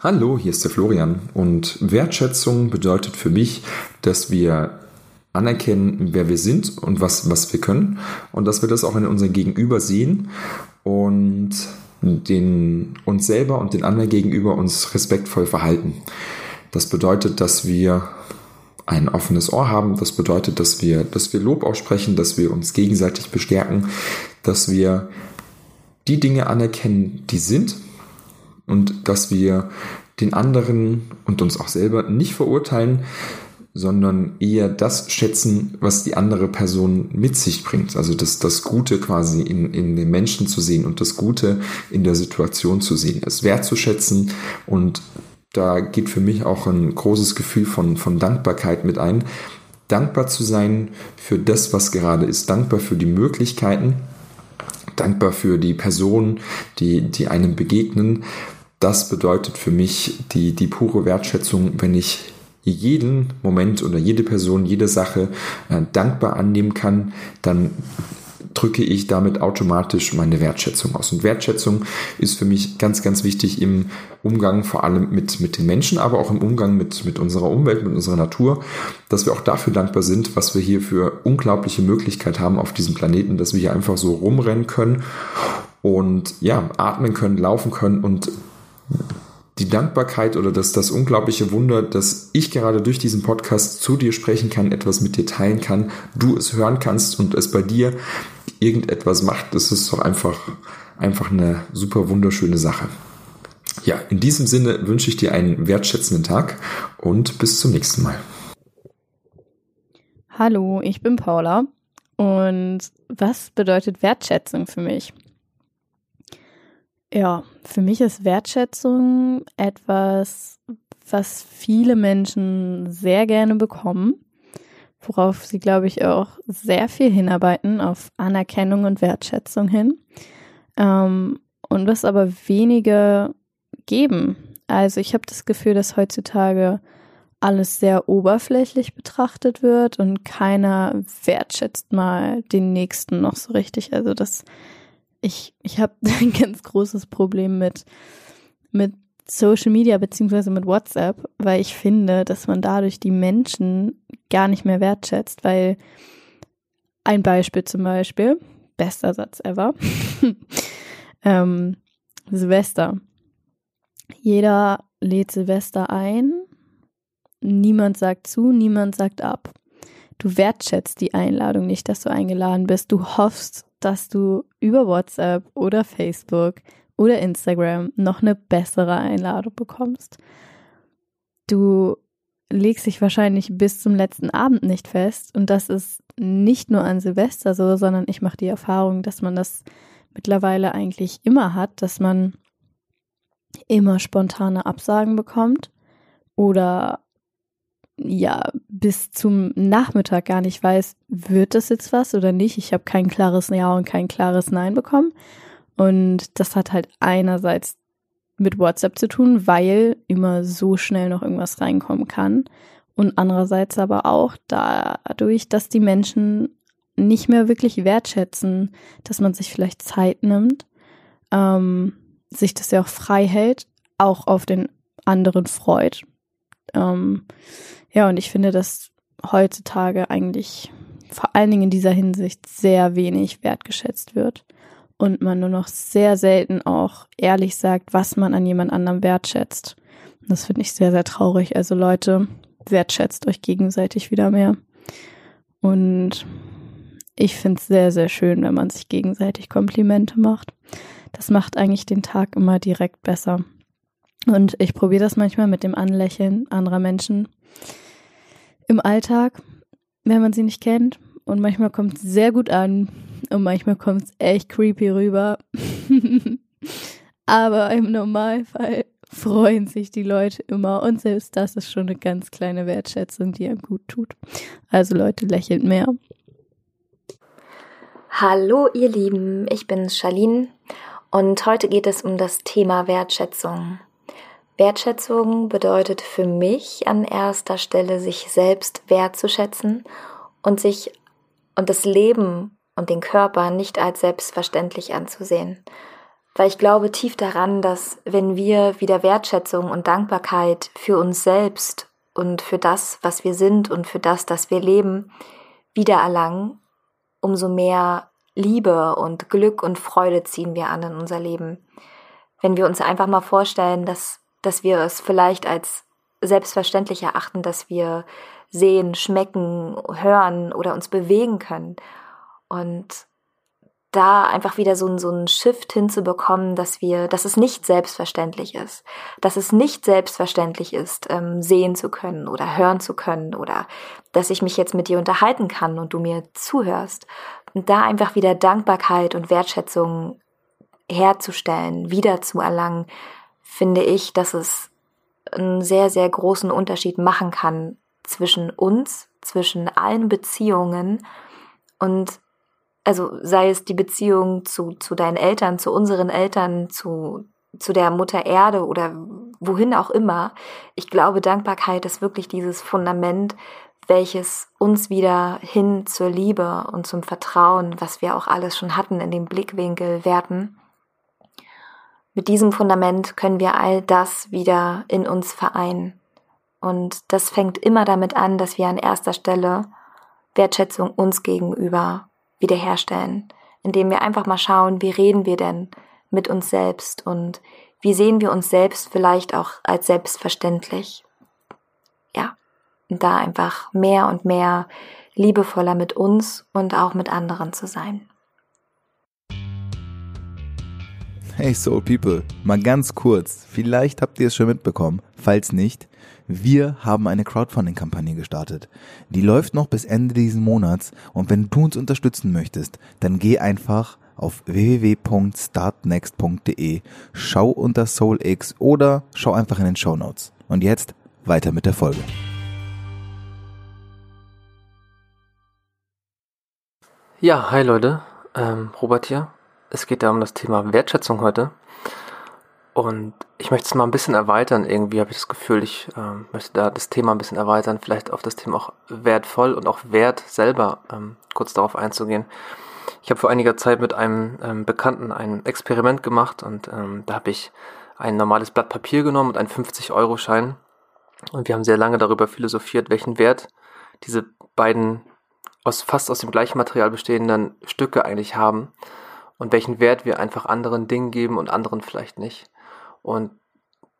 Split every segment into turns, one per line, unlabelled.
Hallo, hier ist der Florian und Wertschätzung bedeutet für mich, dass wir anerkennen, wer wir sind und was, was wir können und dass wir das auch in unserem Gegenüber sehen und den uns selber und den anderen gegenüber uns respektvoll verhalten. Das bedeutet, dass wir ein offenes Ohr haben. Das bedeutet, dass wir, dass wir Lob aussprechen, dass wir uns gegenseitig bestärken, dass wir die Dinge anerkennen, die sind und dass wir den anderen und uns auch selber nicht verurteilen, sondern eher das schätzen, was die andere Person mit sich bringt. Also das, das Gute quasi in, in den Menschen zu sehen und das Gute in der Situation zu sehen, es wertzuschätzen und da geht für mich auch ein großes Gefühl von, von Dankbarkeit mit ein. Dankbar zu sein für das, was gerade ist, dankbar für die Möglichkeiten, dankbar für die Personen, die, die einem begegnen das bedeutet für mich die, die pure Wertschätzung, wenn ich jeden Moment oder jede Person, jede Sache äh, dankbar annehmen kann, dann drücke ich damit automatisch meine Wertschätzung aus. Und Wertschätzung ist für mich ganz, ganz wichtig im Umgang vor allem mit, mit den Menschen, aber auch im Umgang mit, mit unserer Umwelt, mit unserer Natur, dass wir auch dafür dankbar sind, was wir hier für unglaubliche Möglichkeit haben auf diesem Planeten, dass wir hier einfach so rumrennen können und ja, atmen können, laufen können und die Dankbarkeit oder das, das unglaubliche Wunder, dass ich gerade durch diesen Podcast zu dir sprechen kann, etwas mit dir teilen kann, du es hören kannst und es bei dir irgendetwas macht, das ist doch einfach, einfach eine super wunderschöne Sache. Ja, in diesem Sinne wünsche ich dir einen wertschätzenden Tag und bis zum nächsten Mal.
Hallo, ich bin Paula und was bedeutet Wertschätzung für mich? Ja, für mich ist Wertschätzung etwas, was viele Menschen sehr gerne bekommen, worauf sie, glaube ich, auch sehr viel hinarbeiten, auf Anerkennung und Wertschätzung hin. Ähm, und was aber wenige geben. Also ich habe das Gefühl, dass heutzutage alles sehr oberflächlich betrachtet wird und keiner wertschätzt mal den Nächsten noch so richtig. Also das ich, ich habe ein ganz großes Problem mit, mit Social Media beziehungsweise mit WhatsApp, weil ich finde, dass man dadurch die Menschen gar nicht mehr wertschätzt, weil ein Beispiel zum Beispiel, bester Satz ever, ähm, Silvester. Jeder lädt Silvester ein, niemand sagt zu, niemand sagt ab. Du wertschätzt die Einladung nicht, dass du eingeladen bist. Du hoffst dass du über WhatsApp oder Facebook oder Instagram noch eine bessere Einladung bekommst. Du legst dich wahrscheinlich bis zum letzten Abend nicht fest und das ist nicht nur an Silvester so, sondern ich mache die Erfahrung, dass man das mittlerweile eigentlich immer hat, dass man immer spontane Absagen bekommt oder ja bis zum Nachmittag gar nicht weiß, wird das jetzt was oder nicht. Ich habe kein klares Ja und kein klares Nein bekommen. Und das hat halt einerseits mit WhatsApp zu tun, weil immer so schnell noch irgendwas reinkommen kann. Und andererseits aber auch dadurch, dass die Menschen nicht mehr wirklich wertschätzen, dass man sich vielleicht Zeit nimmt, ähm, sich das ja auch frei hält, auch auf den anderen freut. Ähm, ja, und ich finde, dass heutzutage eigentlich vor allen Dingen in dieser Hinsicht sehr wenig wertgeschätzt wird und man nur noch sehr selten auch ehrlich sagt, was man an jemand anderem wertschätzt. Und das finde ich sehr, sehr traurig. Also Leute, wertschätzt euch gegenseitig wieder mehr. Und ich finde es sehr, sehr schön, wenn man sich gegenseitig Komplimente macht. Das macht eigentlich den Tag immer direkt besser. Und ich probiere das manchmal mit dem Anlächeln anderer Menschen im Alltag, wenn man sie nicht kennt. Und manchmal kommt es sehr gut an und manchmal kommt es echt creepy rüber. Aber im Normalfall freuen sich die Leute immer und selbst das ist schon eine ganz kleine Wertschätzung, die einem gut tut. Also Leute, lächelt mehr.
Hallo ihr Lieben, ich bin Charlene und heute geht es um das Thema Wertschätzung. Wertschätzung bedeutet für mich an erster Stelle, sich selbst wertzuschätzen und sich und das Leben und den Körper nicht als selbstverständlich anzusehen. Weil ich glaube tief daran, dass wenn wir wieder Wertschätzung und Dankbarkeit für uns selbst und für das, was wir sind und für das, das wir leben, wieder erlangen, umso mehr Liebe und Glück und Freude ziehen wir an in unser Leben. Wenn wir uns einfach mal vorstellen, dass dass wir es vielleicht als selbstverständlich erachten, dass wir sehen, schmecken, hören oder uns bewegen können. Und da einfach wieder so, so einen Shift hinzubekommen, dass wir, dass es nicht selbstverständlich ist, dass es nicht selbstverständlich ist, ähm, sehen zu können oder hören zu können oder dass ich mich jetzt mit dir unterhalten kann und du mir zuhörst. Und da einfach wieder Dankbarkeit und Wertschätzung herzustellen, wieder zu erlangen, finde ich, dass es einen sehr, sehr großen Unterschied machen kann zwischen uns, zwischen allen Beziehungen und also sei es die Beziehung zu, zu deinen Eltern, zu unseren Eltern, zu, zu der Mutter Erde oder wohin auch immer. Ich glaube, Dankbarkeit ist wirklich dieses Fundament, welches uns wieder hin zur Liebe und zum Vertrauen, was wir auch alles schon hatten, in dem Blickwinkel werten. Mit diesem Fundament können wir all das wieder in uns vereinen. Und das fängt immer damit an, dass wir an erster Stelle Wertschätzung uns gegenüber wiederherstellen, indem wir einfach mal schauen, wie reden wir denn mit uns selbst und wie sehen wir uns selbst vielleicht auch als selbstverständlich. Ja, und da einfach mehr und mehr liebevoller mit uns und auch mit anderen zu sein.
Hey Soul People, mal ganz kurz, vielleicht habt ihr es schon mitbekommen, falls nicht, wir haben eine Crowdfunding-Kampagne gestartet. Die läuft noch bis Ende diesen Monats und wenn du uns unterstützen möchtest, dann geh einfach auf www.startnext.de, schau unter SoulX oder schau einfach in den Show Notes. Und jetzt weiter mit der Folge.
Ja, hi Leute, ähm, Robert hier. Es geht ja um das Thema Wertschätzung heute. Und ich möchte es mal ein bisschen erweitern. Irgendwie habe ich das Gefühl, ich ähm, möchte da das Thema ein bisschen erweitern, vielleicht auf das Thema auch wertvoll und auch wert selber ähm, kurz darauf einzugehen. Ich habe vor einiger Zeit mit einem ähm, Bekannten ein Experiment gemacht und ähm, da habe ich ein normales Blatt Papier genommen und einen 50-Euro-Schein. Und wir haben sehr lange darüber philosophiert, welchen Wert diese beiden aus fast aus dem gleichen Material bestehenden Stücke eigentlich haben und welchen Wert wir einfach anderen Dingen geben und anderen vielleicht nicht. Und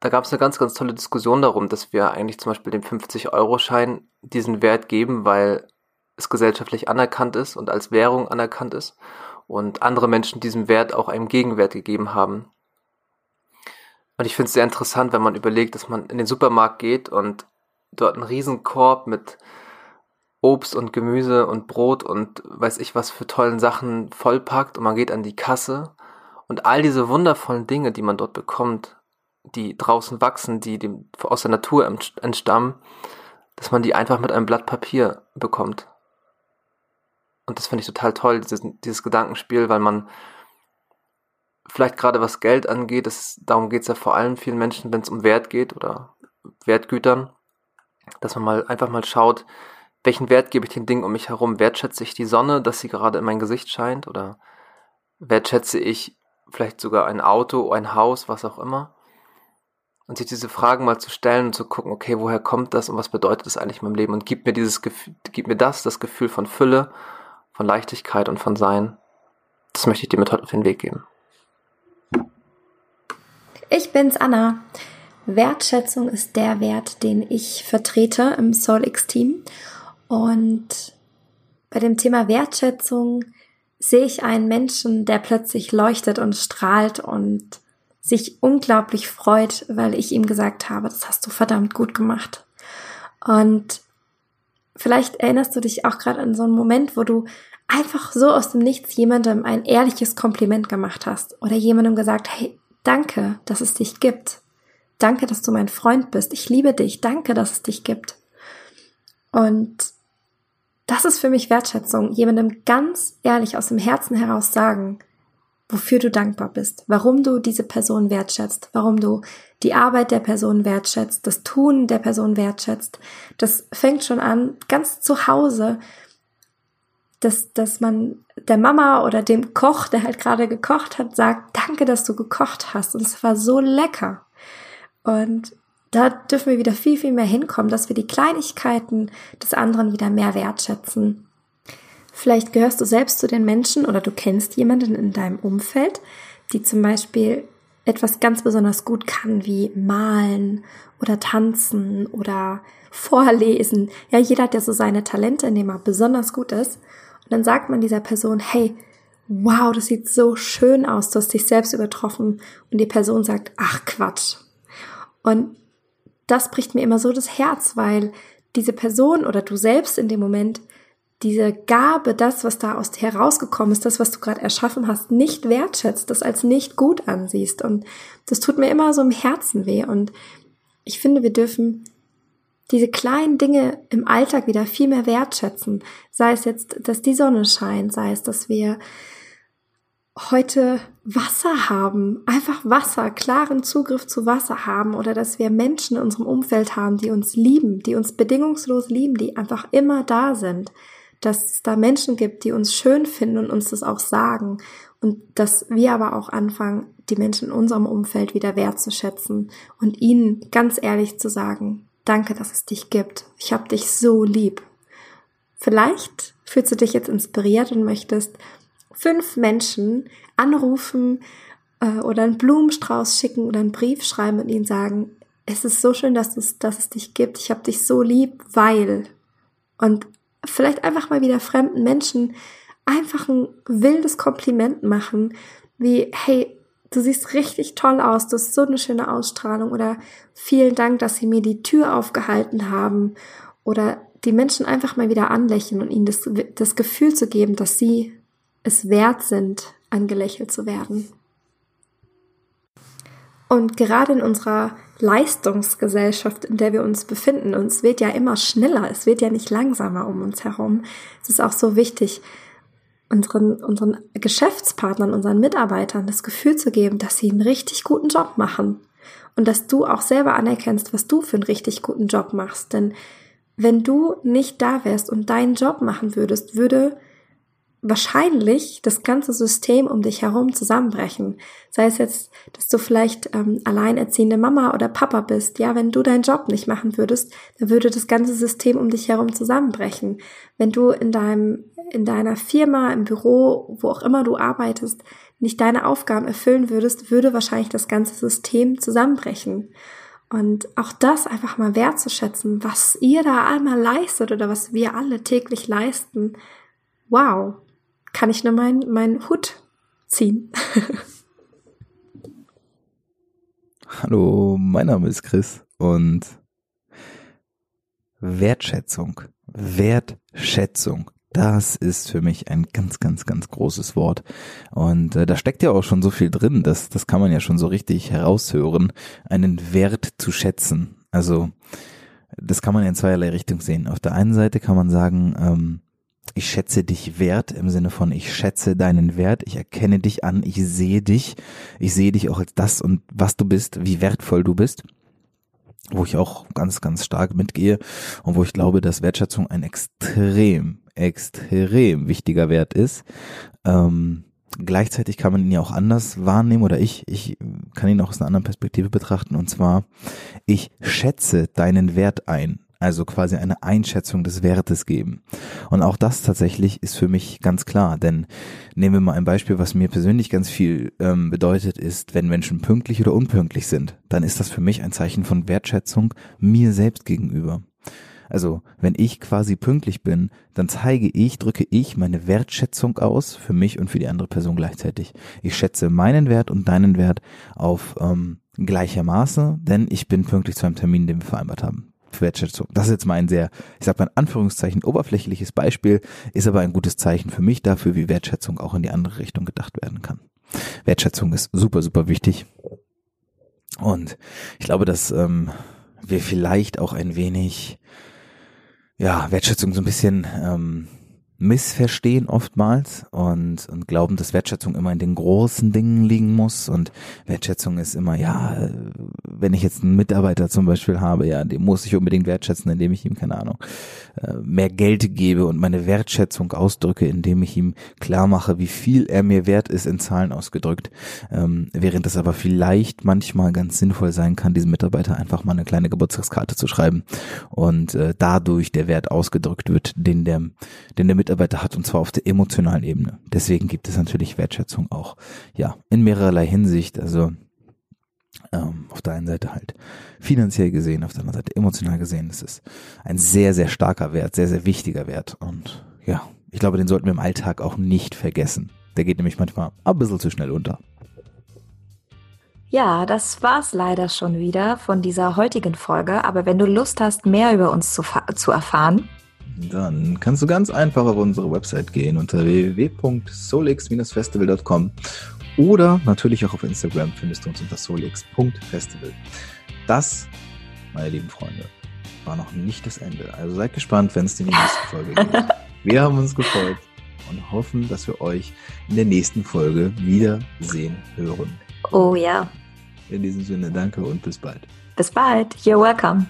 da gab es eine ganz, ganz tolle Diskussion darum, dass wir eigentlich zum Beispiel dem 50-Euro-Schein diesen Wert geben, weil es gesellschaftlich anerkannt ist und als Währung anerkannt ist und andere Menschen diesem Wert auch einen Gegenwert gegeben haben. Und ich finde es sehr interessant, wenn man überlegt, dass man in den Supermarkt geht und dort einen Riesenkorb mit Obst und Gemüse und Brot und weiß ich was für tollen Sachen vollpackt und man geht an die Kasse und all diese wundervollen Dinge, die man dort bekommt, die draußen wachsen, die dem, aus der Natur entstammen, dass man die einfach mit einem Blatt Papier bekommt. Und das finde ich total toll, dieses, dieses Gedankenspiel, weil man vielleicht gerade was Geld angeht, das, darum geht es ja vor allem vielen Menschen, wenn es um Wert geht oder Wertgütern, dass man mal einfach mal schaut, welchen Wert gebe ich den Dingen um mich herum? Wertschätze ich die Sonne, dass sie gerade in mein Gesicht scheint? Oder wertschätze ich vielleicht sogar ein Auto, ein Haus, was auch immer? Und sich diese Fragen mal zu stellen und zu gucken, okay, woher kommt das und was bedeutet das eigentlich in meinem Leben? Und gibt mir dieses Gefühl, gibt mir das, das Gefühl von Fülle, von Leichtigkeit und von Sein. Das möchte ich dir mit heute auf den Weg geben.
Ich bin's, Anna.
Wertschätzung ist der Wert, den ich vertrete im SoulX-Team. Und bei dem Thema Wertschätzung sehe ich einen Menschen, der plötzlich leuchtet und strahlt und sich unglaublich freut, weil ich ihm gesagt habe, das hast du verdammt gut gemacht. Und vielleicht erinnerst du dich auch gerade an so einen Moment, wo du einfach so aus dem Nichts jemandem ein ehrliches Kompliment gemacht hast oder jemandem gesagt, hey, danke, dass es dich gibt. Danke, dass du mein Freund bist. Ich liebe dich. Danke, dass es dich gibt. Und das ist für mich Wertschätzung. Jemandem ganz ehrlich aus dem Herzen heraus sagen, wofür du dankbar bist, warum du diese Person wertschätzt, warum du die Arbeit der Person wertschätzt, das Tun der Person wertschätzt. Das fängt schon an, ganz zu Hause, dass, dass man der Mama oder dem Koch, der halt gerade gekocht hat, sagt, danke, dass du gekocht hast. Und es war so lecker. Und da dürfen wir wieder viel, viel mehr hinkommen, dass wir die Kleinigkeiten des anderen wieder mehr wertschätzen. Vielleicht gehörst du selbst zu den Menschen oder du kennst jemanden in deinem Umfeld, die zum Beispiel etwas ganz besonders gut kann, wie malen oder tanzen oder vorlesen. Ja, jeder hat ja so seine Talente, in dem er besonders gut ist. Und dann sagt man dieser Person, hey, wow, das sieht so schön aus, du hast dich selbst übertroffen. Und die Person sagt, ach Quatsch, und das bricht mir immer so das Herz, weil diese Person oder du selbst in dem Moment diese Gabe, das, was da aus dir herausgekommen ist, das, was du gerade erschaffen hast, nicht wertschätzt, das als nicht gut ansiehst. Und das tut mir immer so im Herzen weh. Und ich finde, wir dürfen diese kleinen Dinge im Alltag wieder viel mehr wertschätzen. Sei es jetzt, dass die Sonne scheint, sei es, dass wir heute Wasser haben, einfach Wasser, klaren Zugriff zu Wasser haben oder dass wir Menschen in unserem Umfeld haben, die uns lieben, die uns bedingungslos lieben, die einfach immer da sind, dass es da Menschen gibt, die uns schön finden und uns das auch sagen und dass wir aber auch anfangen, die Menschen in unserem Umfeld wieder wertzuschätzen und ihnen ganz ehrlich zu sagen, danke, dass es dich gibt. Ich habe dich so lieb. Vielleicht fühlst du dich jetzt inspiriert und möchtest fünf Menschen anrufen äh, oder einen Blumenstrauß schicken oder einen Brief schreiben und ihnen sagen, es ist so schön, dass es, dass es dich gibt. Ich habe dich so lieb, weil. Und vielleicht einfach mal wieder fremden Menschen einfach ein wildes Kompliment machen, wie, hey, du siehst richtig toll aus, du hast so eine schöne Ausstrahlung oder vielen Dank, dass sie mir die Tür aufgehalten haben oder die Menschen einfach mal wieder anlächeln und ihnen das, das Gefühl zu geben, dass sie es wert sind, angelächelt zu werden. Und gerade in unserer Leistungsgesellschaft, in der wir uns befinden, uns wird ja immer schneller, es wird ja nicht langsamer um uns herum. Es ist auch so wichtig, unseren, unseren Geschäftspartnern, unseren Mitarbeitern das Gefühl zu geben, dass sie einen richtig guten Job machen und dass du auch selber anerkennst, was du für einen richtig guten Job machst. Denn wenn du nicht da wärst und deinen Job machen würdest, würde wahrscheinlich das ganze System um dich herum zusammenbrechen. Sei es jetzt, dass du vielleicht ähm, alleinerziehende Mama oder Papa bist. Ja, wenn du deinen Job nicht machen würdest, dann würde das ganze System um dich herum zusammenbrechen. Wenn du in deinem, in deiner Firma, im Büro, wo auch immer du arbeitest, nicht deine Aufgaben erfüllen würdest, würde wahrscheinlich das ganze System zusammenbrechen. Und auch das einfach mal wertzuschätzen, was ihr da einmal leistet oder was wir alle täglich leisten. Wow, kann ich nur meinen mein Hut ziehen.
Hallo, mein Name ist Chris und Wertschätzung, Wertschätzung, das ist für mich ein ganz, ganz, ganz großes Wort. Und äh, da steckt ja auch schon so viel drin, das, das kann man ja schon so richtig heraushören, einen Wert zu schätzen. Also das kann man in zweierlei Richtung sehen. Auf der einen Seite kann man sagen, ähm, ich schätze dich wert im Sinne von ich schätze deinen Wert, ich erkenne dich an, ich sehe dich, ich sehe dich auch als das und was du bist, wie wertvoll du bist, wo ich auch ganz, ganz stark mitgehe und wo ich glaube, dass Wertschätzung ein extrem, extrem wichtiger Wert ist. Ähm, gleichzeitig kann man ihn ja auch anders wahrnehmen oder ich, ich kann ihn auch aus einer anderen Perspektive betrachten. Und zwar, ich schätze deinen Wert ein also quasi eine Einschätzung des Wertes geben. Und auch das tatsächlich ist für mich ganz klar, denn nehmen wir mal ein Beispiel, was mir persönlich ganz viel ähm, bedeutet, ist, wenn Menschen pünktlich oder unpünktlich sind, dann ist das für mich ein Zeichen von Wertschätzung mir selbst gegenüber. Also, wenn ich quasi pünktlich bin, dann zeige ich, drücke ich meine Wertschätzung aus für mich und für die andere Person gleichzeitig. Ich schätze meinen Wert und deinen Wert auf ähm, gleicher Maße, denn ich bin pünktlich zu einem Termin, den wir vereinbart haben. Wertschätzung. Das ist jetzt mal ein sehr, ich sag mal in Anführungszeichen, oberflächliches Beispiel, ist aber ein gutes Zeichen für mich dafür, wie Wertschätzung auch in die andere Richtung gedacht werden kann. Wertschätzung ist super, super wichtig. Und ich glaube, dass ähm, wir vielleicht auch ein wenig, ja, Wertschätzung so ein bisschen ähm, missverstehen oftmals und, und glauben, dass Wertschätzung immer in den großen Dingen liegen muss. Und Wertschätzung ist immer, ja, wenn ich jetzt einen Mitarbeiter zum Beispiel habe, ja, den muss ich unbedingt wertschätzen, indem ich ihm, keine Ahnung, äh, mehr Geld gebe und meine Wertschätzung ausdrücke, indem ich ihm klar mache, wie viel er mir wert ist in Zahlen ausgedrückt, ähm, während es aber vielleicht manchmal ganz sinnvoll sein kann, diesem Mitarbeiter einfach mal eine kleine Geburtstagskarte zu schreiben und äh, dadurch der Wert ausgedrückt wird, den der, den der Mitarbeiter hat und zwar auf der emotionalen Ebene. Deswegen gibt es natürlich Wertschätzung auch, ja, in mehrerlei Hinsicht. Also ähm, auf der einen Seite halt finanziell gesehen, auf der anderen Seite emotional gesehen. Das ist ein sehr, sehr starker Wert, sehr, sehr wichtiger Wert. Und ja, ich glaube, den sollten wir im Alltag auch nicht vergessen. Der geht nämlich manchmal ein bisschen zu schnell unter.
Ja, das war's leider schon wieder von dieser heutigen Folge. Aber wenn du Lust hast, mehr über uns zu, zu erfahren,
dann kannst du ganz einfach auf unsere Website gehen unter www.solix-festival.com oder natürlich auch auf Instagram findest du uns unter solix.festival. Das, meine lieben Freunde, war noch nicht das Ende. Also seid gespannt, wenn es in die nächste Folge geht. Wir haben uns gefreut und hoffen, dass wir euch in der nächsten Folge wiedersehen hören.
Oh ja.
In diesem Sinne, danke und bis bald.
Bis bald. You're welcome.